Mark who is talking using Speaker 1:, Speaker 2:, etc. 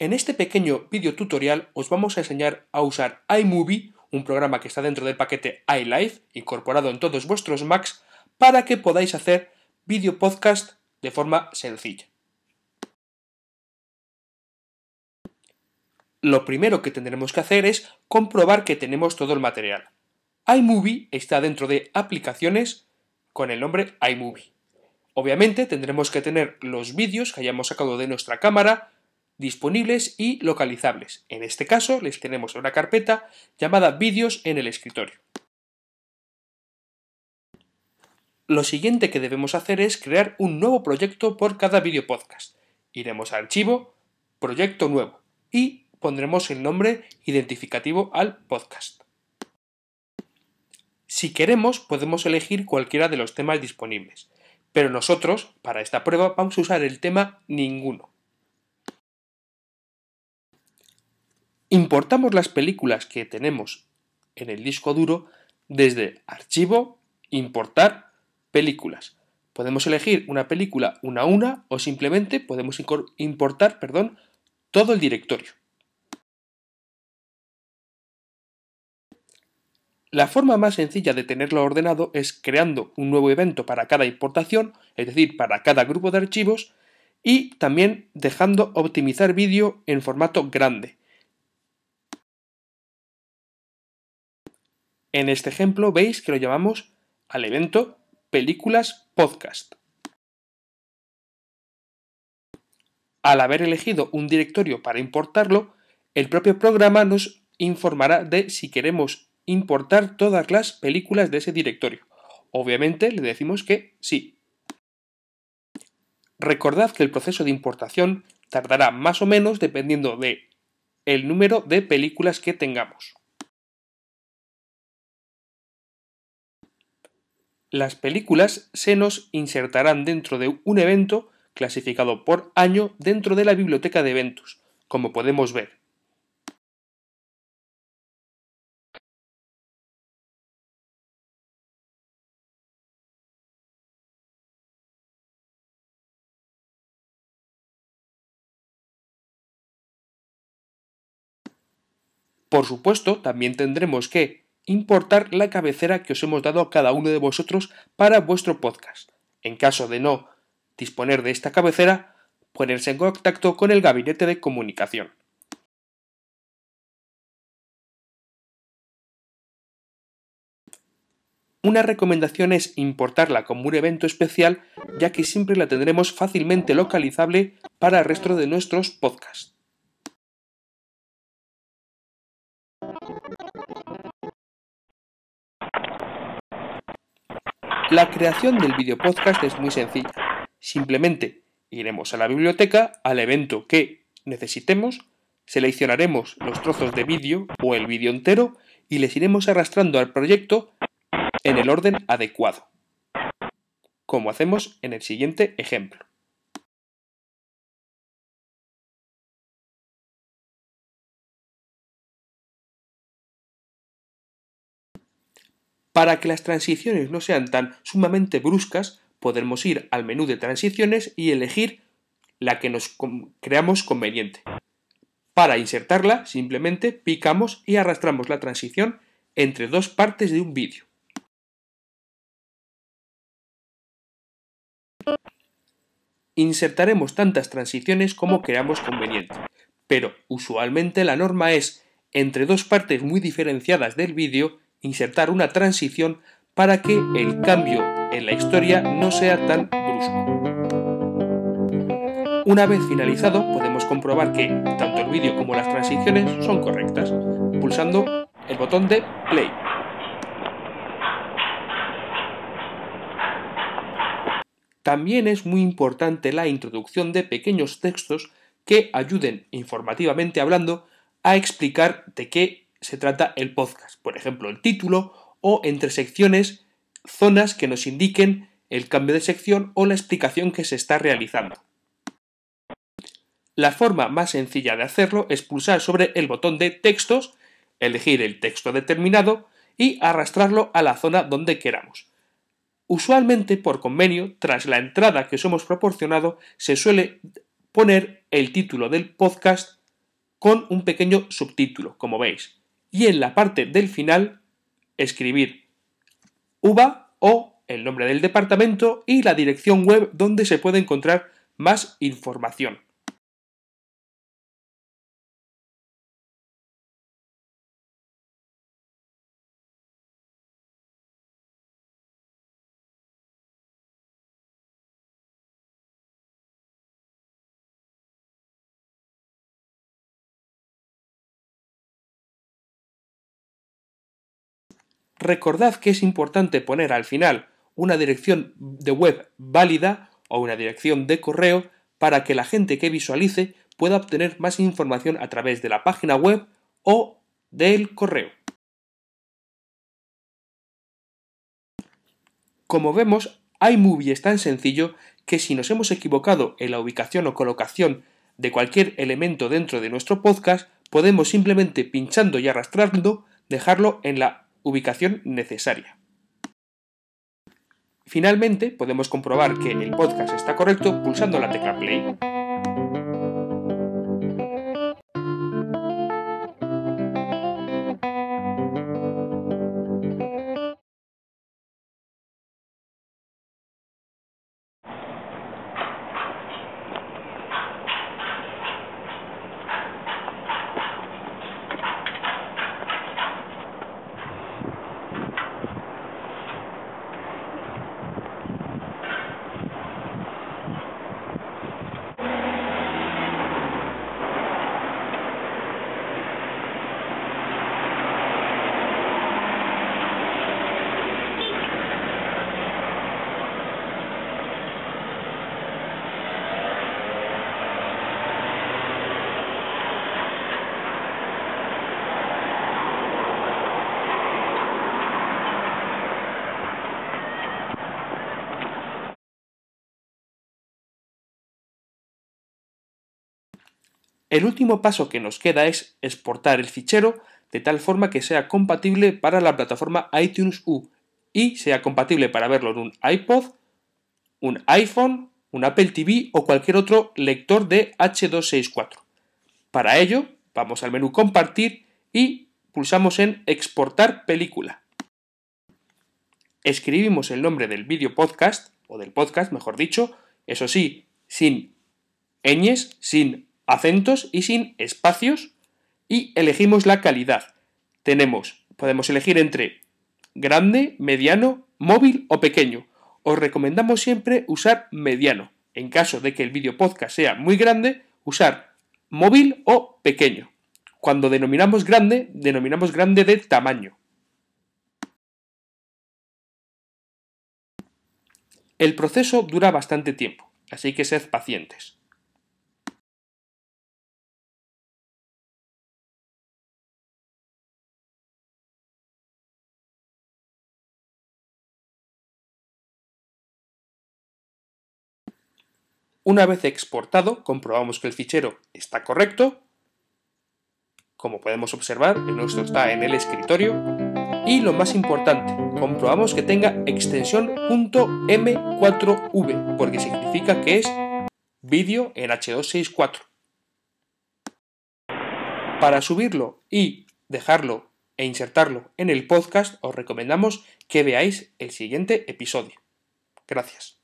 Speaker 1: En este pequeño video tutorial os vamos a enseñar a usar iMovie, un programa que está dentro del paquete iLife, incorporado en todos vuestros Macs, para que podáis hacer video podcast de forma sencilla. Lo primero que tendremos que hacer es comprobar que tenemos todo el material. iMovie está dentro de aplicaciones con el nombre iMovie. Obviamente tendremos que tener los vídeos que hayamos sacado de nuestra cámara, disponibles y localizables. En este caso les tenemos una carpeta llamada vídeos en el escritorio. Lo siguiente que debemos hacer es crear un nuevo proyecto por cada vídeo podcast. Iremos a archivo, proyecto nuevo y pondremos el nombre identificativo al podcast. Si queremos podemos elegir cualquiera de los temas disponibles, pero nosotros para esta prueba vamos a usar el tema ninguno. Importamos las películas que tenemos en el disco duro desde Archivo, Importar, Películas. Podemos elegir una película una a una o simplemente podemos importar perdón, todo el directorio. La forma más sencilla de tenerlo ordenado es creando un nuevo evento para cada importación, es decir, para cada grupo de archivos, y también dejando optimizar vídeo en formato grande, En este ejemplo veis que lo llamamos al evento Películas Podcast. Al haber elegido un directorio para importarlo, el propio programa nos informará de si queremos importar todas las películas de ese directorio. Obviamente le decimos que sí. Recordad que el proceso de importación tardará más o menos dependiendo de el número de películas que tengamos. Las películas se nos insertarán dentro de un evento clasificado por año dentro de la biblioteca de eventos, como podemos ver. Por supuesto, también tendremos que importar la cabecera que os hemos dado a cada uno de vosotros para vuestro podcast. En caso de no disponer de esta cabecera, ponerse en contacto con el gabinete de comunicación. Una recomendación es importarla como un evento especial, ya que siempre la tendremos fácilmente localizable para el resto de nuestros podcasts. La creación del video podcast es muy sencilla. Simplemente iremos a la biblioteca, al evento que necesitemos, seleccionaremos los trozos de vídeo o el vídeo entero y les iremos arrastrando al proyecto en el orden adecuado, como hacemos en el siguiente ejemplo. Para que las transiciones no sean tan sumamente bruscas, podremos ir al menú de transiciones y elegir la que nos creamos conveniente. Para insertarla, simplemente picamos y arrastramos la transición entre dos partes de un vídeo. Insertaremos tantas transiciones como creamos conveniente, pero usualmente la norma es entre dos partes muy diferenciadas del vídeo insertar una transición para que el cambio en la historia no sea tan brusco. Una vez finalizado podemos comprobar que tanto el vídeo como las transiciones son correctas, pulsando el botón de play. También es muy importante la introducción de pequeños textos que ayuden informativamente hablando a explicar de qué se trata el podcast, por ejemplo, el título o entre secciones, zonas que nos indiquen el cambio de sección o la explicación que se está realizando. La forma más sencilla de hacerlo es pulsar sobre el botón de textos, elegir el texto determinado y arrastrarlo a la zona donde queramos. Usualmente, por convenio, tras la entrada que os hemos proporcionado, se suele poner el título del podcast con un pequeño subtítulo, como veis. Y en la parte del final, escribir UVA o el nombre del departamento y la dirección web donde se puede encontrar más información. Recordad que es importante poner al final una dirección de web válida o una dirección de correo para que la gente que visualice pueda obtener más información a través de la página web o del correo. Como vemos, iMovie es tan sencillo que si nos hemos equivocado en la ubicación o colocación de cualquier elemento dentro de nuestro podcast, podemos simplemente pinchando y arrastrando dejarlo en la ubicación necesaria. Finalmente, podemos comprobar que el podcast está correcto pulsando la tecla play. El último paso que nos queda es exportar el fichero de tal forma que sea compatible para la plataforma iTunes U y sea compatible para verlo en un iPod, un iPhone, un Apple TV o cualquier otro lector de H264. Para ello, vamos al menú Compartir y pulsamos en Exportar película. Escribimos el nombre del vídeo podcast, o del podcast, mejor dicho, eso sí, sin ñes, sin acentos y sin espacios y elegimos la calidad. Tenemos, podemos elegir entre grande, mediano, móvil o pequeño. Os recomendamos siempre usar mediano. En caso de que el vídeo podcast sea muy grande, usar móvil o pequeño. Cuando denominamos grande, denominamos grande de tamaño. El proceso dura bastante tiempo, así que sed pacientes. Una vez exportado, comprobamos que el fichero está correcto. Como podemos observar, el nuestro está en el escritorio. Y lo más importante, comprobamos que tenga extensión .m4v, porque significa que es vídeo en H264. Para subirlo y dejarlo e insertarlo en el podcast, os recomendamos que veáis el siguiente episodio. Gracias.